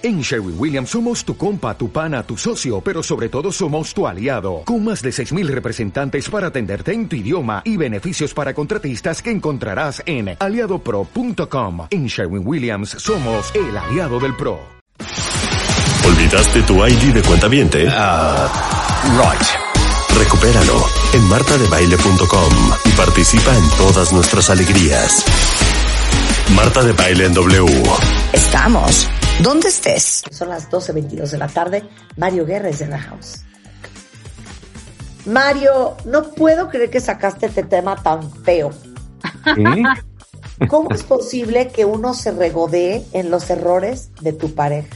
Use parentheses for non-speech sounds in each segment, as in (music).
En Sherwin Williams somos tu compa, tu pana, tu socio, pero sobre todo somos tu aliado, con más de 6.000 representantes para atenderte en tu idioma y beneficios para contratistas que encontrarás en aliadopro.com. En Sherwin Williams somos el aliado del PRO. ¿Olvidaste tu ID de cuenta viente? Uh, right. Recupéralo en martadebaile.com y participa en todas nuestras alegrías. Marta de Baile en W. Estamos ¿Dónde estés? Son las 12.22 de la tarde. Mario Guerra es en la house. Mario, no puedo creer que sacaste este tema tan feo. (laughs) ¿Cómo es posible que uno se regodee en los errores de tu pareja?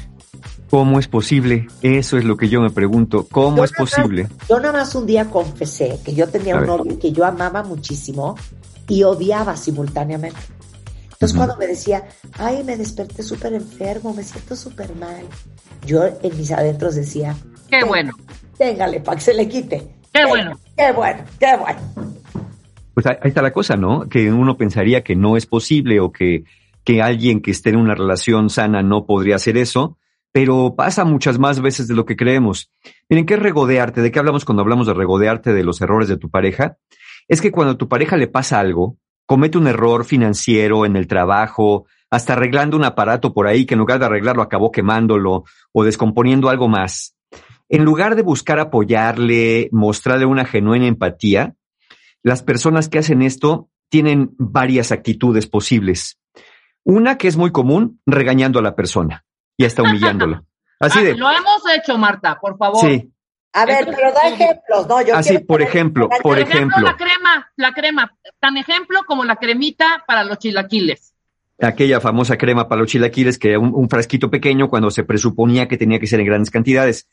¿Cómo es posible? Eso es lo que yo me pregunto. ¿Cómo es posible? yo nada más un día confesé que yo tenía un novio que yo amaba muchísimo y odiaba simultáneamente. Entonces cuando me decía, ay, me desperté súper enfermo, me siento súper mal, yo en mis adentros decía, qué bueno. Téngale para que se le quite. Qué bueno. Qué bueno, qué bueno. Pues ahí está la cosa, ¿no? Que uno pensaría que no es posible o que, que alguien que esté en una relación sana no podría hacer eso, pero pasa muchas más veces de lo que creemos. Miren, ¿qué es regodearte? ¿De qué hablamos cuando hablamos de regodearte de los errores de tu pareja? Es que cuando a tu pareja le pasa algo, comete un error financiero en el trabajo, hasta arreglando un aparato por ahí que en lugar de arreglarlo acabó quemándolo o descomponiendo algo más. En lugar de buscar apoyarle, mostrarle una genuina empatía, las personas que hacen esto tienen varias actitudes posibles. Una que es muy común, regañando a la persona y hasta (laughs) humillándolo. Así ah, de. Lo hemos hecho, Marta, por favor. Sí, a ver, pero da ejemplos, ¿no? Yo Así, por ejemplo, por ejemplo. La crema, la crema, tan ejemplo como la cremita para los chilaquiles. Aquella famosa crema para los chilaquiles, que era un, frasquito pequeño cuando se presuponía que tenía que ser en grandes cantidades.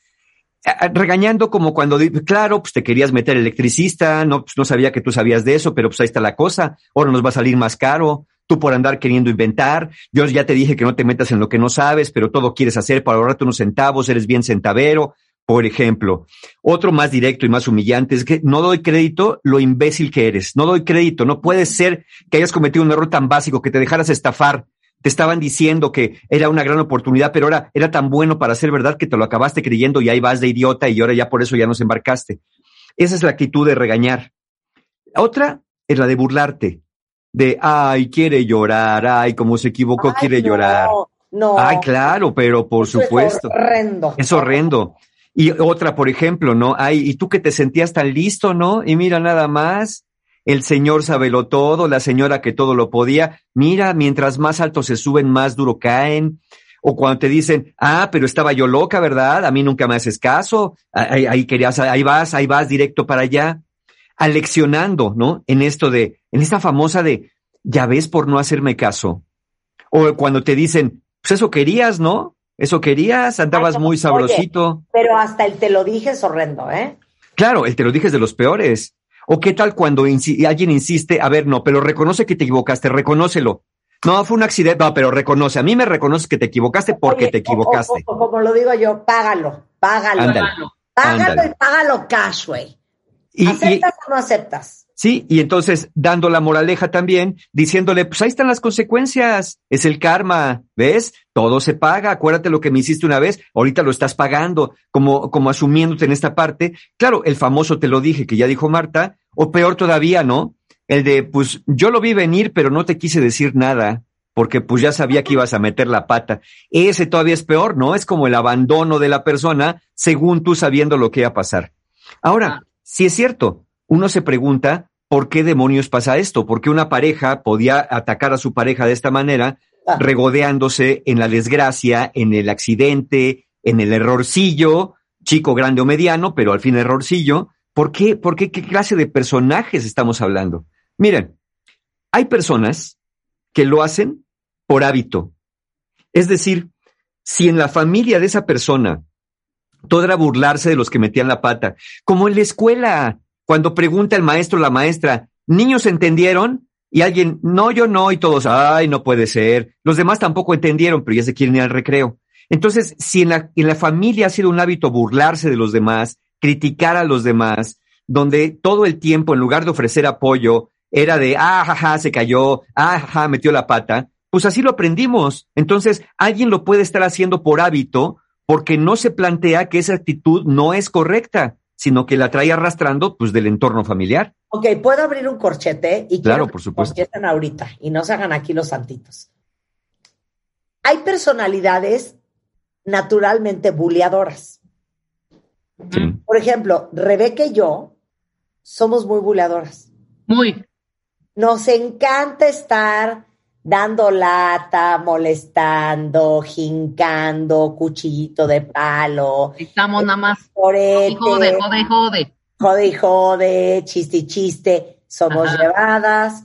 Regañando como cuando, claro, pues te querías meter electricista, no, pues no sabía que tú sabías de eso, pero pues ahí está la cosa, ahora nos va a salir más caro, tú por andar queriendo inventar, yo ya te dije que no te metas en lo que no sabes, pero todo quieres hacer para ahorrarte unos centavos, eres bien centavero, por ejemplo. Otro más directo y más humillante es que no doy crédito lo imbécil que eres. No doy crédito. No puede ser que hayas cometido un error tan básico, que te dejaras estafar. Te estaban diciendo que era una gran oportunidad, pero ahora era tan bueno para ser verdad que te lo acabaste creyendo y ahí vas de idiota y ahora ya por eso ya nos embarcaste. Esa es la actitud de regañar. Otra es la de burlarte. De, ay, quiere llorar, ay, como se equivocó, quiere llorar. No. Ay, claro, pero por supuesto. Es horrendo. Es horrendo. Y otra, por ejemplo, ¿no? Ay, y tú que te sentías tan listo, ¿no? Y mira nada más, el señor sabelo todo, la señora que todo lo podía. Mira, mientras más alto se suben, más duro caen. O cuando te dicen, ah, pero estaba yo loca, ¿verdad? A mí nunca me haces caso. Ahí, ahí querías, ahí vas, ahí vas directo para allá. Aleccionando, ¿no? En esto de, en esta famosa de, ya ves por no hacerme caso. O cuando te dicen, pues eso querías, ¿no? Eso querías, andabas muy sabrosito. pero hasta el te lo dije es horrendo, ¿eh? Claro, el te lo dije es de los peores. O qué tal cuando alguien insiste, a ver, no, pero reconoce que te equivocaste, reconócelo. No, fue un accidente, no, pero reconoce. A mí me reconoces que te equivocaste porque te equivocaste. como lo digo yo, págalo, págalo. págalo y págalo cash, güey. ¿Aceptas o no aceptas? Sí, y entonces dando la moraleja también, diciéndole, pues ahí están las consecuencias, es el karma, ¿ves? Todo se paga, acuérdate lo que me hiciste una vez, ahorita lo estás pagando, como, como asumiéndote en esta parte. Claro, el famoso te lo dije, que ya dijo Marta, o peor todavía, ¿no? El de, pues yo lo vi venir, pero no te quise decir nada, porque pues ya sabía que ibas a meter la pata. Ese todavía es peor, ¿no? Es como el abandono de la persona según tú sabiendo lo que iba a pasar. Ahora, si es cierto, uno se pregunta, ¿por qué demonios pasa esto? ¿Por qué una pareja podía atacar a su pareja de esta manera, ah. regodeándose en la desgracia, en el accidente, en el errorcillo, chico, grande o mediano, pero al fin errorcillo? ¿Por qué? ¿Por qué? ¿Qué clase de personajes estamos hablando? Miren, hay personas que lo hacen por hábito. Es decir, si en la familia de esa persona todo era burlarse de los que metían la pata, como en la escuela, cuando pregunta el maestro o la maestra, ¿niños entendieron? Y alguien, no, yo no, y todos, ay, no puede ser. Los demás tampoco entendieron, pero ya se quieren ir al recreo. Entonces, si en la, en la familia ha sido un hábito burlarse de los demás, criticar a los demás, donde todo el tiempo, en lugar de ofrecer apoyo, era de, ah, jaja, se cayó, ah, jaja, metió la pata, pues así lo aprendimos. Entonces, alguien lo puede estar haciendo por hábito porque no se plantea que esa actitud no es correcta, sino que la trae arrastrando pues del entorno familiar. Ok, puedo abrir un corchete y claro, por supuesto. que ahorita y no se hagan aquí los santitos. Hay personalidades naturalmente buleadoras. Sí. Por ejemplo, Rebeca y yo somos muy buleadoras. Muy. Nos encanta estar dando lata, molestando, jincando, cuchillito de palo, Estamos nada más. jode, jode, jode. jode y jode, chiste y chiste, somos Ajá. llevadas.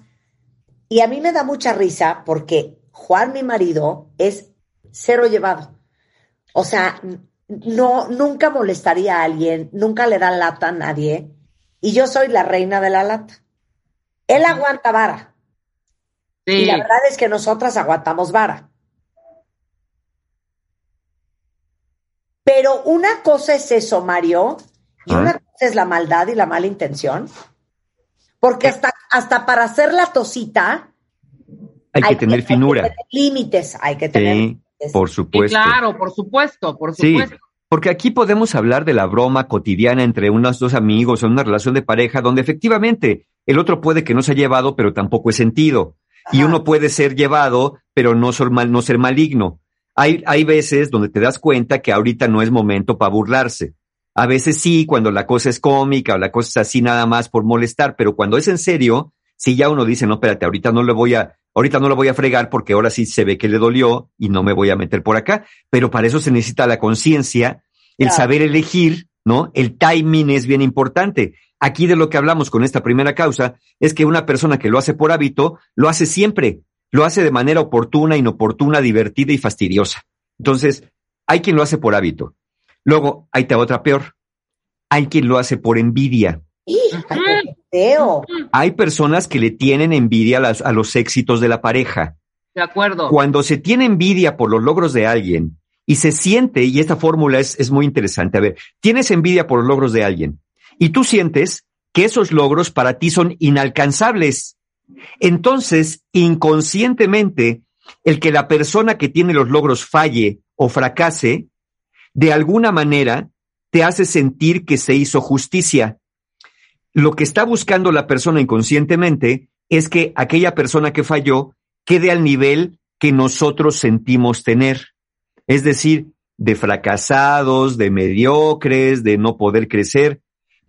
Y a mí me da mucha risa porque Juan, mi marido, es cero llevado. O sea, no, nunca molestaría a alguien, nunca le da lata a nadie. Y yo soy la reina de la lata. Él aguanta vara. Y Sí. la verdad es que nosotras aguantamos vara. Pero una cosa es eso, Mario, y Ah. una cosa es la maldad y la mala intención. Porque hasta, hasta para hacer la tosita Hay que tener hay finura. tener límites, hay que tener Sí, límites. por Sí, supuesto. claro, por supuesto, por Sí, supuesto. porque aquí podemos hablar de la broma cotidiana entre unos dos amigos o una relación de pareja donde efectivamente el otro puede que no se ha llevado, pero tampoco es sentido. Y uno puede ser llevado, pero no ser, mal- no ser maligno. Hay, hay veces donde te das cuenta que ahorita no es momento para burlarse. A veces sí, cuando la cosa es cómica o la cosa es así nada más por molestar, pero cuando es en serio, si ya uno dice, no, espérate, ahorita no le voy a, ahorita no lo voy a fregar porque ahora sí se ve que le dolió y no me voy a meter por acá. Pero para eso se necesita la conciencia, el Claro. saber elegir, ¿no? El timing es bien importante. Aquí de lo que hablamos con esta primera causa es que una persona que lo hace por hábito, lo hace siempre, lo hace de manera oportuna, inoportuna, divertida y fastidiosa. Entonces, hay quien lo hace por hábito. Luego, hay te otra peor. Hay quien lo hace por envidia. Hay personas que le tienen envidia a, las- a los éxitos de la pareja. De acuerdo. Cuando se tiene envidia por los logros de alguien y se siente, y esta fórmula es, es muy interesante, a ver, tienes envidia por los logros de alguien y tú sientes que esos logros para ti son inalcanzables. Entonces, inconscientemente, el que la persona que tiene los logros falle o fracase, de alguna manera te hace sentir que se hizo justicia. Lo que está buscando la persona inconscientemente es que aquella persona que falló quede al nivel que nosotros sentimos tener. Es decir, de fracasados, de mediocres, de no poder crecer.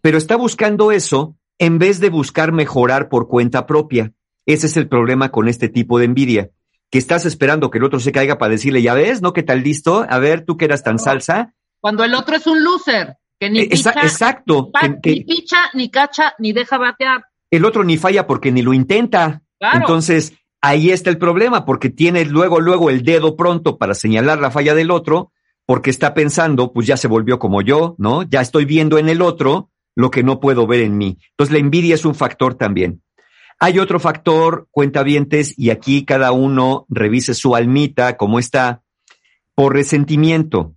Pero está buscando eso en vez de buscar mejorar por cuenta propia. Ese es el problema con este tipo de envidia, que estás esperando que el otro se caiga para decirle, ya ves, ¿no? ¿Qué tal listo? A ver, tú que eras tan salsa. Cuando el otro es un loser, que ni Eh, picha, exacto. pa- que- que ni picha, ni cacha, ni deja batear. el otro ni falla porque ni lo intenta. Claro. Entonces, ahí está el problema, porque tiene luego, luego el dedo pronto para señalar la falla del otro, porque está pensando, pues ya se volvió como yo, ¿no? Ya estoy viendo en el otro lo que no puedo ver en mí. Entonces, la envidia es un factor también. Hay otro factor, cuentavientes, y aquí cada uno revise su almita, cómo está, por resentimiento.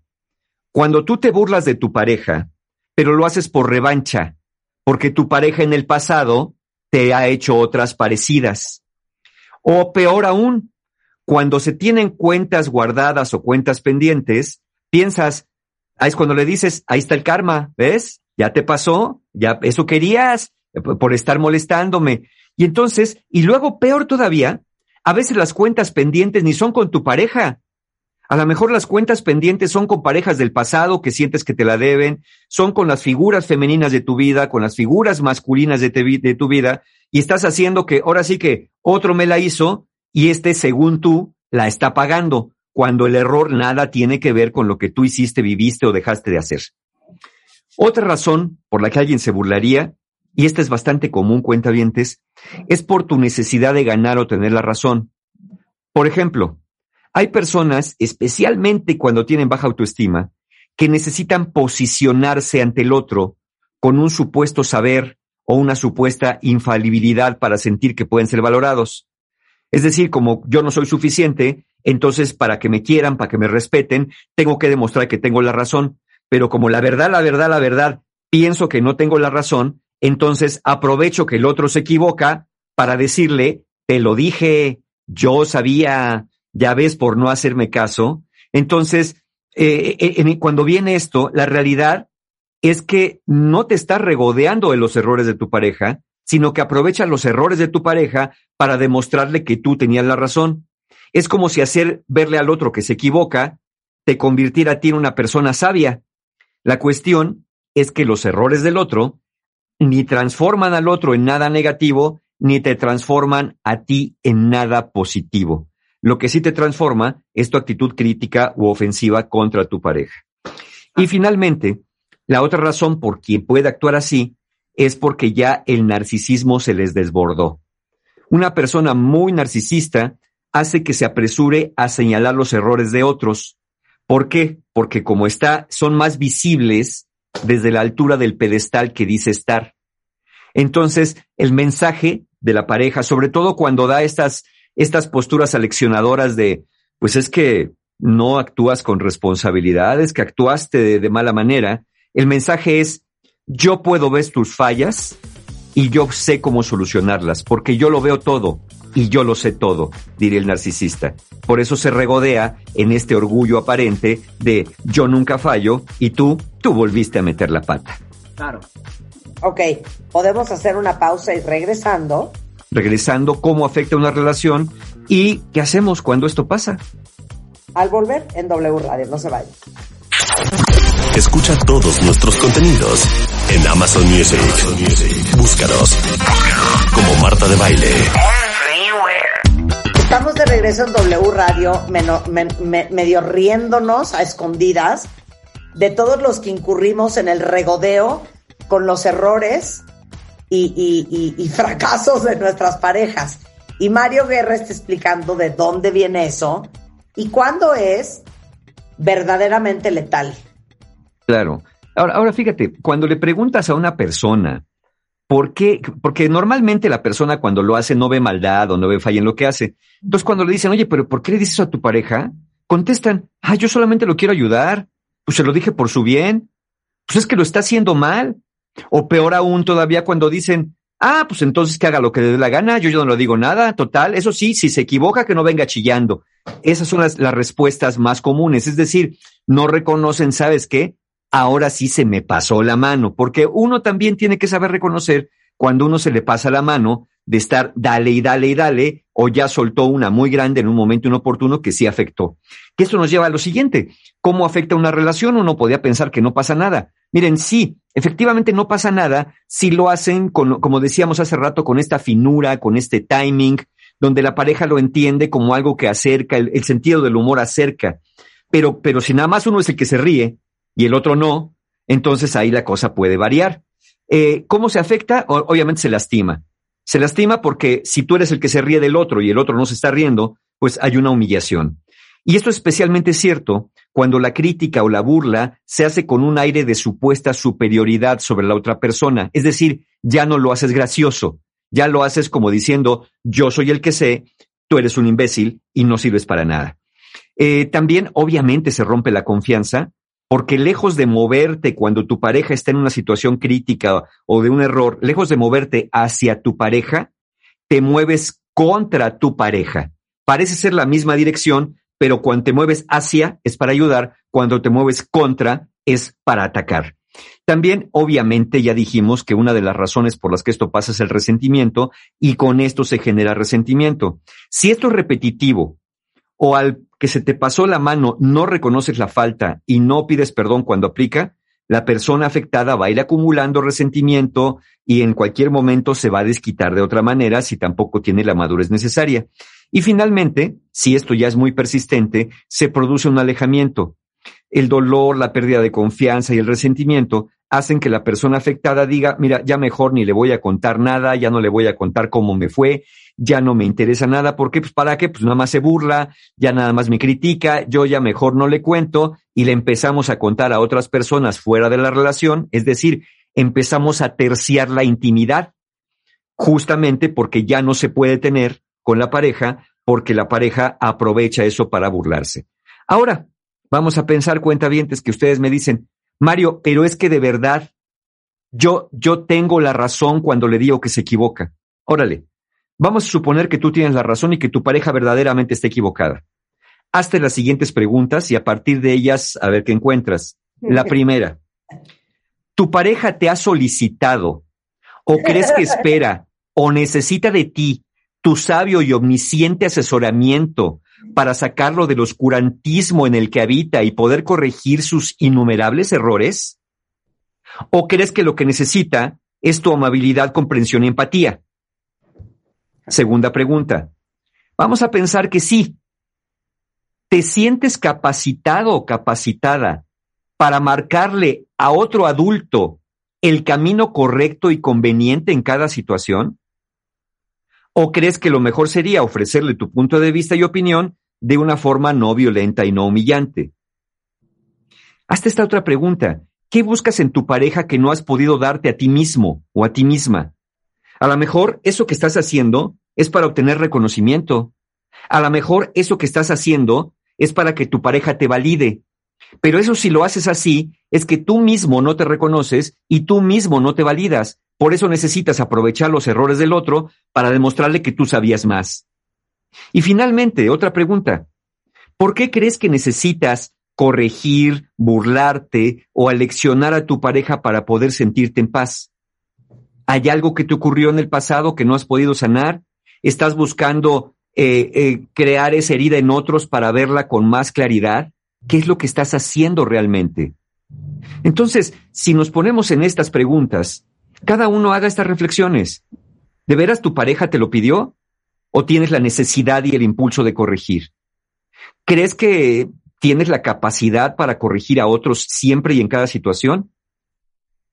Cuando tú te burlas de tu pareja, pero lo haces por revancha, porque tu pareja en el pasado te ha hecho otras parecidas. O peor aún, cuando se tienen cuentas guardadas o cuentas pendientes, piensas, ahí es cuando le dices, ahí está el karma, ¿ves? Ya te pasó, ya eso querías eh, por estar molestándome. Y entonces, y luego peor todavía, a veces las cuentas pendientes ni son con tu pareja. A lo mejor las cuentas pendientes son con parejas del pasado que sientes que te la deben, son con las figuras femeninas de tu vida, con las figuras masculinas de tu vida, y estás haciendo que ahora sí que otro me la hizo y este, según tú, la está pagando, cuando el error nada tiene que ver con lo que tú hiciste, viviste o dejaste de hacer. Otra razón por la que alguien se burlaría, y esta es bastante común, cuentavientes, es por tu necesidad de ganar o tener la razón. Por ejemplo, hay personas, especialmente cuando tienen baja autoestima, que necesitan posicionarse ante el otro con un supuesto saber o una supuesta infalibilidad para sentir que pueden ser valorados. Es decir, como yo no soy suficiente, entonces para que me quieran, para que me respeten, tengo que demostrar que tengo la razón. Pero como la verdad, la verdad, la verdad, pienso que no tengo la razón, entonces aprovecho que el otro se equivoca para decirle, te lo dije, yo sabía, ya ves por no hacerme caso. Entonces, eh, eh, cuando viene esto, la realidad es que no te estás regodeando de los errores de tu pareja, sino que aprovecha los errores de tu pareja para demostrarle que tú tenías la razón. Es como si hacer verle al otro que se equivoca te convirtiera a ti en una persona sabia. La cuestión es que los errores del otro ni transforman al otro en nada negativo, ni te transforman a ti en nada positivo. Lo que sí te transforma es tu actitud crítica u ofensiva contra tu pareja. Y finalmente, la otra razón por quien puede actuar así es porque ya el narcisismo se les desbordó. Una persona muy narcisista hace que se apresure a señalar los errores de otros. ¿Por qué? Porque como está, son más visibles desde la altura del pedestal que dice estar. Entonces, el mensaje de la pareja, sobre todo cuando da estas, estas posturas aleccionadoras de, pues es que no actúas con responsabilidad, es que actuaste de mala manera, el mensaje es, yo puedo ver tus fallas y yo sé cómo solucionarlas, porque yo lo veo todo y yo lo sé todo, diría el narcisista. Por eso se regodea en este orgullo aparente de yo nunca fallo y tú, tú volviste a meter la pata. Claro. Ok, podemos hacer una pausa y regresando. Regresando, cómo afecta una relación y qué hacemos cuando esto pasa. Al volver en W Radio, no se vayan. Escucha todos nuestros contenidos en Amazon Music. Búscanos como Marta de Baile. Estamos de regreso en W Radio, medio riéndonos a escondidas de todos los que incurrimos en el regodeo con los errores y, (laughs) fracasos de nuestras parejas. Y Mario Guerra está explicando de dónde viene eso y cuándo es verdaderamente letal. Claro. Ahora, ahora fíjate, cuando le preguntas a una persona, ¿por qué? Porque normalmente la persona cuando lo hace no ve maldad o no ve falla en lo que hace. Entonces cuando le dicen, oye, pero ¿por qué le dices eso a tu pareja? Contestan, ah, yo solamente lo quiero ayudar. Pues se lo dije por su bien. Pues es que lo está haciendo mal. O peor aún todavía cuando dicen, ah, pues entonces que haga lo que le dé la gana, yo, yo no lo digo nada, total, eso sí, si se equivoca, que no venga chillando. Esas son las, las respuestas más comunes, es decir, no reconocen, ¿sabes qué? Ahora sí se me pasó la mano, porque uno también tiene que saber reconocer cuando uno se le pasa la mano de estar dale y dale y dale, o ya soltó una muy grande en un momento inoportuno que sí afectó. Que esto nos lleva a lo siguiente, ¿cómo afecta una relación? Uno podía pensar que no pasa nada. Miren, sí, efectivamente no pasa nada si lo hacen, con, como decíamos hace rato, con esta finura, con este timing, donde la pareja lo entiende como algo que acerca, el, sentido del humor acerca. Pero, pero si nada más uno es el que se ríe y el otro no, entonces ahí la cosa puede variar. Eh, ¿Cómo se afecta? obviamente se lastima. Se lastima porque si tú eres el que se ríe del otro y el otro no se está riendo, pues hay una humillación. Y esto es especialmente cierto cuando la crítica o la burla se hace con un aire de supuesta superioridad sobre la otra persona. Es decir, ya no lo haces gracioso, ya lo haces como diciendo, yo soy el que sé, tú eres un imbécil y no sirves para nada. Eh, también, obviamente, se rompe la confianza porque lejos de moverte cuando tu pareja está en una situación crítica o de un error, lejos de moverte hacia tu pareja, te mueves contra tu pareja. Parece ser la misma dirección, pero cuando te mueves hacia es para ayudar, cuando te mueves contra es para atacar. También, obviamente, ya dijimos que una de las razones por las que esto pasa es el resentimiento y con esto se genera resentimiento. Si esto es repetitivo o al que se te pasó la mano no reconoces la falta y no pides perdón cuando aplica, la persona afectada va a ir acumulando resentimiento y en cualquier momento se va a desquitar de otra manera si tampoco tiene la madurez necesaria. Y finalmente, si esto ya es muy persistente, se produce un alejamiento. El dolor, la pérdida de confianza y el resentimiento hacen que la persona afectada diga, mira, ya mejor ni le voy a contar nada, ya no le voy a contar cómo me fue, ya no me interesa nada, porque pues para qué, pues nada más se burla, ya nada más me critica, yo ya mejor no le cuento y le empezamos a contar a otras personas fuera de la relación, es decir, empezamos a terciar la intimidad, justamente porque ya no se puede tener con la pareja, porque la pareja aprovecha eso para burlarse. Ahora, vamos a pensar cuentavientes que ustedes me dicen, Mario, pero es que de verdad yo, yo tengo la razón cuando le digo que se equivoca. Órale, vamos a suponer que tú tienes la razón y que tu pareja verdaderamente está equivocada. Hazte las siguientes preguntas y a partir de ellas a ver qué encuentras. La primera, ¿tu pareja te ha solicitado o crees que espera o necesita de ti tu sabio y omnisciente asesoramiento para sacarlo del oscurantismo en el que habita y poder corregir sus innumerables errores? ¿O crees que lo que necesita es tu amabilidad, comprensión y empatía? Segunda pregunta. Vamos a pensar que sí. ¿Te sientes capacitado o capacitada para marcarle a otro adulto el camino correcto y conveniente en cada situación? ¿O crees que lo mejor sería ofrecerle tu punto de vista y opinión de una forma no violenta y no humillante? Hasta esta otra pregunta. ¿Qué buscas en tu pareja que no has podido darte a ti mismo o a ti misma? A lo mejor eso que estás haciendo es para obtener reconocimiento. A lo mejor eso que estás haciendo es para que tu pareja te valide. Pero eso si lo haces así, es que tú mismo no te reconoces y tú mismo no te validas. Por eso necesitas aprovechar los errores del otro para demostrarle que tú sabías más. Y finalmente, otra pregunta. ¿Por qué crees que necesitas corregir, burlarte o aleccionar a tu pareja para poder sentirte en paz? ¿Hay algo que te ocurrió en el pasado que no has podido sanar? ¿Estás buscando eh, eh, crear esa herida en otros para verla con más claridad? ¿Qué es lo que estás haciendo realmente? Entonces, si nos ponemos en estas preguntas, cada uno haga estas reflexiones. ¿De veras tu pareja te lo pidió? ¿O tienes la necesidad y el impulso de corregir? ¿Crees que ¿Tienes la capacidad para corregir a otros siempre y en cada situación?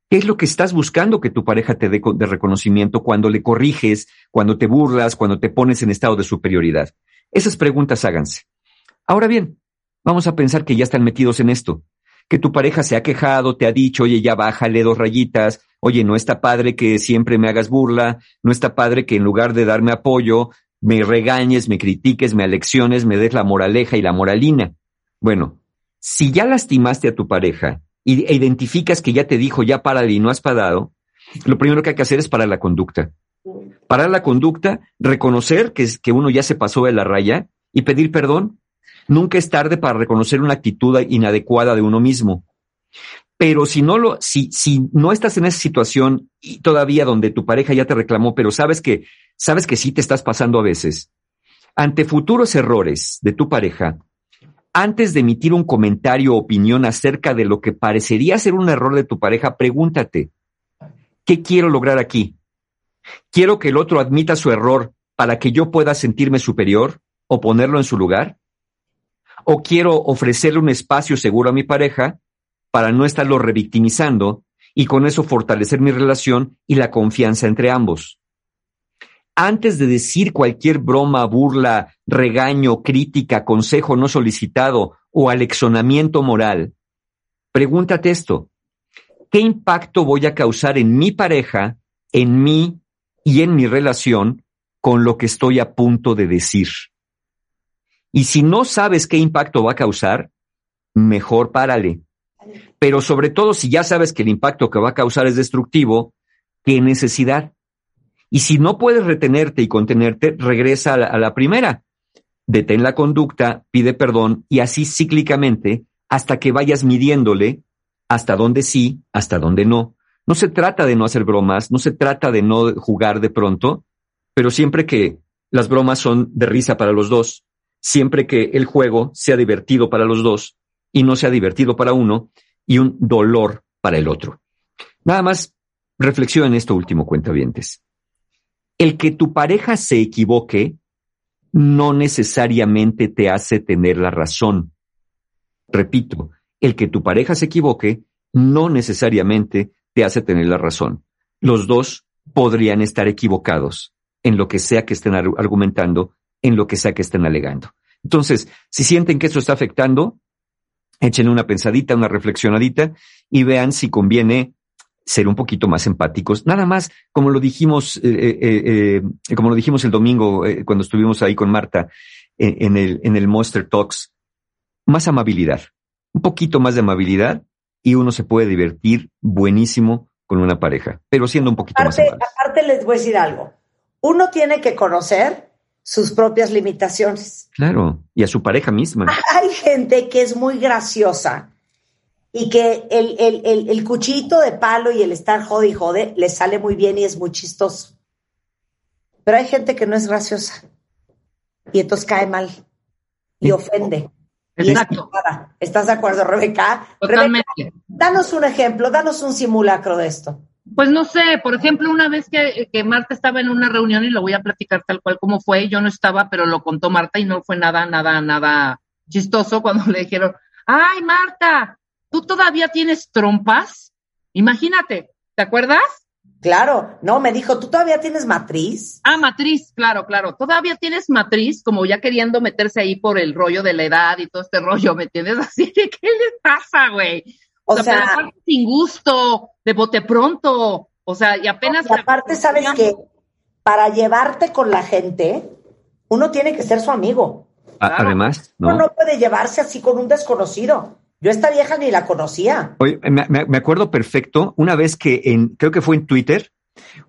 ¿Qué es lo que estás buscando que tu pareja te dé de reconocimiento cuando le corriges, cuando te burlas, cuando te pones en estado de superioridad? Esas preguntas háganse. Ahora bien, vamos a pensar que ya están metidos en esto, que tu pareja se ha quejado, te ha dicho, oye, ya bájale dos rayitas, oye, no está padre que siempre me hagas burla, no está padre que en lugar de darme apoyo, me regañes, me critiques, me alecciones, me des la moraleja y la moralina. Bueno, si ya lastimaste a tu pareja e identificas que ya te dijo, ya para y no has parado, lo primero que hay que hacer es parar la conducta. Parar la conducta, reconocer que, que uno ya se pasó de la raya y pedir perdón. Nunca es tarde para reconocer una actitud inadecuada de uno mismo. Pero si no lo, si, si no estás en esa situación y todavía donde tu pareja ya te reclamó, pero sabes que, sabes que sí te estás pasando a veces, ante futuros errores de tu pareja, antes de emitir un comentario o opinión acerca de lo que parecería ser un error de tu pareja, pregúntate, ¿qué quiero lograr aquí? ¿Quiero que el otro admita su error para que yo pueda sentirme superior o ponerlo en su lugar? ¿O quiero ofrecerle un espacio seguro a mi pareja para no estarlo revictimizando y con eso fortalecer mi relación y la confianza entre ambos? antes de decir cualquier broma, burla, regaño, crítica, consejo no solicitado o alexonamiento moral, pregúntate esto. ¿Qué impacto voy a causar en mi pareja, en mí y en mi relación con lo que estoy a punto de decir? Y si no sabes qué impacto va a causar, mejor párale. Pero sobre todo si ya sabes que el impacto que va a causar es destructivo, ¿qué necesidad? Y si no puedes retenerte y contenerte, regresa a la, primera. Detén la conducta, pide perdón y así cíclicamente hasta que vayas midiéndole hasta dónde sí, hasta dónde no. No se trata de no hacer bromas, no se trata de no jugar de pronto, pero siempre que las bromas son de risa para los dos, siempre que el juego sea divertido para los dos y no sea divertido para uno y un dolor para el otro. Nada más reflexión en esto último, cuentavientes. El que tu pareja se equivoque no necesariamente te hace tener la razón. Repito, el que tu pareja se equivoque no necesariamente te hace tener la razón. Los dos podrían estar equivocados en lo que sea que estén argumentando, en lo que sea que estén alegando. Entonces, si sienten que eso está afectando, échenle una pensadita, una reflexionadita y vean si conviene ser un poquito más empáticos. Nada más, como lo dijimos, eh, eh, eh, como lo dijimos el domingo cuando estuvimos ahí con Marta en, el, en el Monster Talks, más amabilidad, un poquito más de amabilidad y uno se puede divertir buenísimo con una pareja, pero siendo un poquito más amable. Aparte les voy a decir algo. Uno tiene que conocer sus propias limitaciones. Claro, y a su pareja misma. Hay gente que es muy graciosa y que el, el, el, el cuchillito de palo y el estar jode y jode le sale muy bien y es muy chistoso. Pero hay gente que no es graciosa y entonces cae mal y ofende. y es Exacto. ¿Estás de acuerdo, Rebeca? Totalmente. Rebeca, danos un ejemplo, danos un simulacro de esto. Pues no sé, por ejemplo, una vez que, que Marta estaba en una reunión y lo voy a platicar tal cual como fue, yo no estaba, pero lo contó Marta y no fue nada, nada, nada chistoso cuando (laughs) le dijeron, ay Marta, ¿tú todavía tienes trompas? Imagínate, ¿te acuerdas? Claro, no, me dijo, ¿tú todavía tienes matriz? Ah, matriz, claro, claro. Todavía tienes matriz, como ya queriendo meterse ahí por el rollo de la edad y todo este rollo, ¿me entiendes? (laughs) Así de, ¿qué le pasa, güey? O sea, aparte sin gusto, de bote pronto, o sea, y apenas... y aparte, ¿sabes que Para llevarte con la gente, uno tiene que ser su amigo. A- Claro. Además, Uno ¿no? no puede llevarse así con un desconocido. Yo esta vieja ni la conocía. Oye, me, me- me acuerdo perfecto una vez que en, creo que fue en Twitter,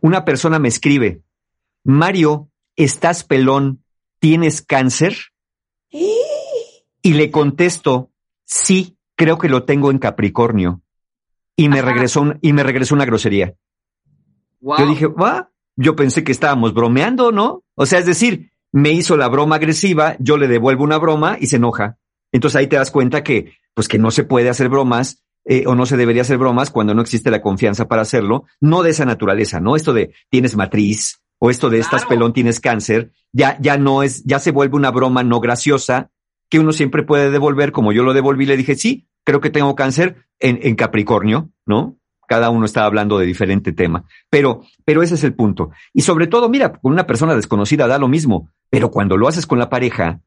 una persona me escribe, Mario, estás pelón, ¿tienes cáncer? Y le contesto, sí, creo que lo tengo en Capricornio. Y me Ajá. regresó, un- y me regresó una grosería. Wow. Yo dije, va, yo pensé que estábamos bromeando, ¿no? O sea, es decir, me hizo la broma agresiva, yo le devuelvo una broma y se enoja. Entonces ahí te das cuenta que, pues que no se puede hacer bromas eh, o no se debería hacer bromas cuando no existe la confianza para hacerlo, no de esa naturaleza, ¿no? Esto de tienes matriz o esto de estás Claro. pelón, tienes cáncer, ya, ya no es, ya se vuelve una broma no graciosa que uno siempre puede devolver, como yo lo devolví, le dije, sí, creo que tengo cáncer en, en Capricornio, ¿no? Cada uno está hablando de diferente tema. Pero, pero ese es el punto. Y sobre todo, mira, con una persona desconocida da lo mismo, pero cuando lo haces con la pareja,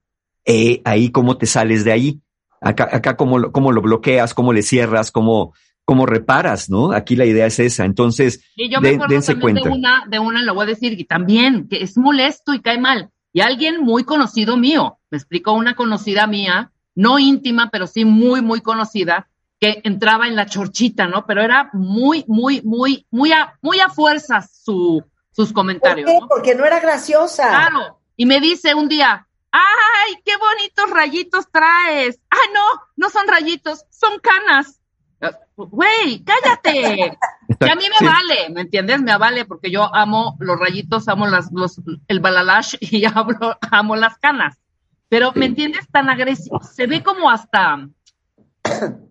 eh, ahí cómo te sales de ahí. Acá, acá cómo, lo- cómo lo bloqueas, cómo le cierras, cómo, cómo reparas, ¿no? Aquí la idea es esa. Entonces, Y yo me de- acuerdo dense también de cuenta. una, de una, lo voy a decir, y también, que es molesto y cae mal. Y alguien muy conocido mío, me explicó una conocida mía, no íntima, pero sí muy, muy conocida, que entraba en la chorchita, ¿no? Pero era muy, muy, muy, muy a, muy a fuerzas su, sus ¿Por comentarios, qué? ¿no? Porque no era graciosa. Claro. Y me dice un día, ¡ay, qué bonitos rayitos traes! ¡Ah, no! No son rayitos, son canas. Güey, cállate. (laughs) Que a mí me Sí. vale, ¿me entiendes? Me vale porque yo amo los rayitos, amo las, los, el balalash (laughs) y hablo, amo las canas. Pero, ¿me entiendes? Tan agresivo. Se ve como hasta,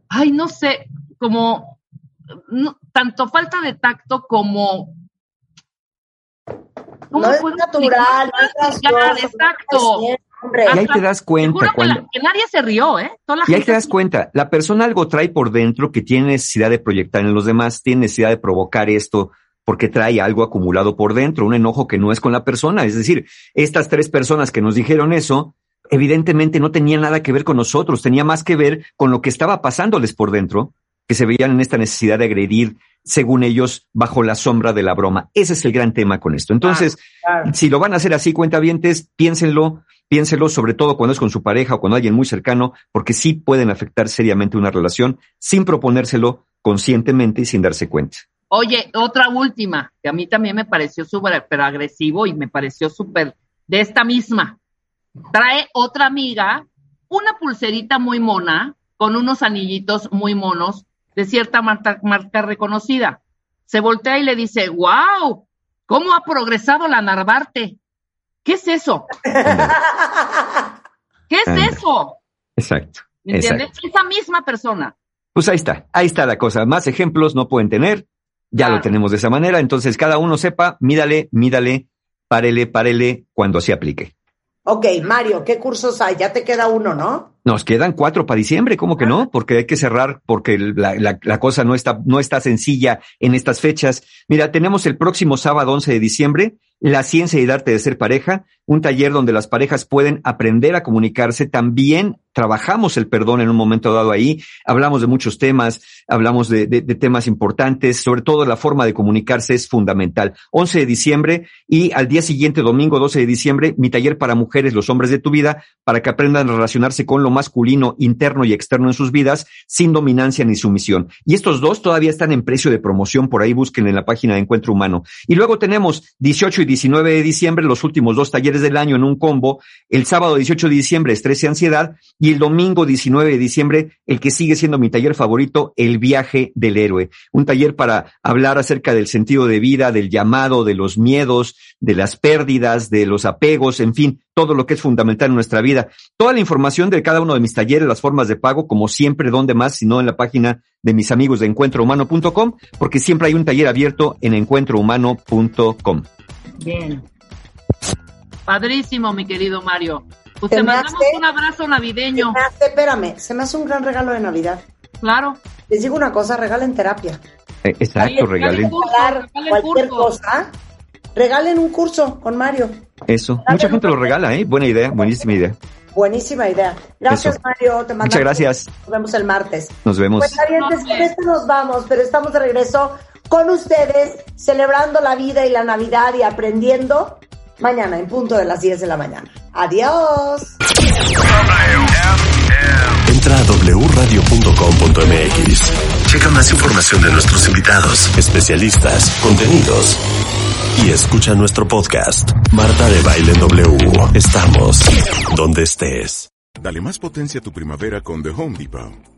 ay, no sé, como no- tanto falta de tacto como. ¿cómo No es natural, no es gracioso. Exacto. no hombre. Y ahí te das cuenta juro que, cuando, la- que nadie se rió, ¿eh? Toda la Y ahí te das cuenta, la persona algo trae por dentro que tiene necesidad de proyectar en los demás, tiene necesidad de provocar esto porque trae algo acumulado por dentro, un enojo que no es con la persona. Es decir, estas tres personas que nos dijeron eso, evidentemente no tenía nada que ver con nosotros, tenía más que ver con lo que estaba pasándoles por dentro, que se veían en esta necesidad de agredir, según ellos, bajo la sombra de la broma. Ese es el gran tema con esto. Entonces, Claro. si lo van a hacer así, cuentavientes, piénsenlo, piénsenlo, sobre todo cuando es con su pareja o con alguien muy cercano, porque sí pueden afectar seriamente una relación sin proponérselo conscientemente y sin darse cuenta. Oye, otra última, que a mí también me pareció súper pero agresivo y me pareció súper de esta misma. Trae otra amiga una pulserita muy mona con unos anillitos muy monos de cierta marca, marca reconocida. Se voltea y le dice, wow, ¿cómo ha progresado la Narvarte? ¿Qué es eso? (laughs) ¿Qué es Anda. eso? Exacto. ¿Me entiendes? Esa misma persona. Pues ahí está, ahí está la cosa. Más ejemplos no pueden tener, ya Claro. lo tenemos de esa manera. Entonces, cada uno sepa, mídale, mídale, párele, párele cuando se aplique. Ok, Mario, ¿qué cursos hay? Ya te queda uno, ¿no? Nos quedan cuatro para diciembre, ¿cómo que no? Porque hay que cerrar, porque la, la- la cosa no está, no está sencilla en estas fechas. Mira, tenemos el próximo sábado 11 de diciembre, la ciencia y el arte de ser pareja, un taller donde las parejas pueden aprender a comunicarse. También trabajamos el perdón en un momento dado ahí. Hablamos de muchos temas, hablamos de, temas importantes, sobre todo la forma de comunicarse es fundamental. 11 de diciembre y al día siguiente, domingo 12 de diciembre, mi taller para mujeres, los hombres de tu vida, para que aprendan a relacionarse con lo masculino, interno y externo en sus vidas, sin dominancia ni sumisión. Y estos dos todavía están en precio de promoción, por ahí busquen en la página de Encuentro Humano. Y luego tenemos 18 y 18 y 19 de diciembre, los últimos dos talleres del año en un combo. El sábado 18 de diciembre, estrés y ansiedad. Y el domingo 19 de diciembre, el que sigue siendo mi taller favorito, el viaje del héroe. Un taller para hablar acerca del sentido de vida, del llamado, de los miedos, de las pérdidas, de los apegos, en fin, todo lo que es fundamental en nuestra vida. Toda la información de cada uno de mis talleres, las formas de pago, como siempre, donde más, sino en la página de mis amigos de encuentrohumano.com, porque siempre hay un taller abierto en encuentrohumano.com. Bien. Padrísimo, mi querido Mario. Pues te mandamos un abrazo navideño. Se hace, espérame, se me hace un gran regalo de Navidad. Claro. Les digo una cosa, regalen terapia. Eh, exacto, regalen. cualquier cosa regalen un curso con Mario. Eso, mucha gente lo regala, ¿eh? Buena idea, buenísima idea. Buenísima idea. Gracias, Mario. Te Muchas gracias. Nos vemos el martes. Nos vemos. Pues, con esto nos vamos, pero estamos de regreso con ustedes, celebrando la vida y la Navidad y aprendiendo mañana en punto de las 10 de la mañana. Adiós. Entra a wradio.com.mx. Checa más información de nuestros invitados, especialistas, contenidos y escucha nuestro podcast. Marta de Baile W. Estamos donde estés. Dale más potencia a tu primavera con The Home Depot.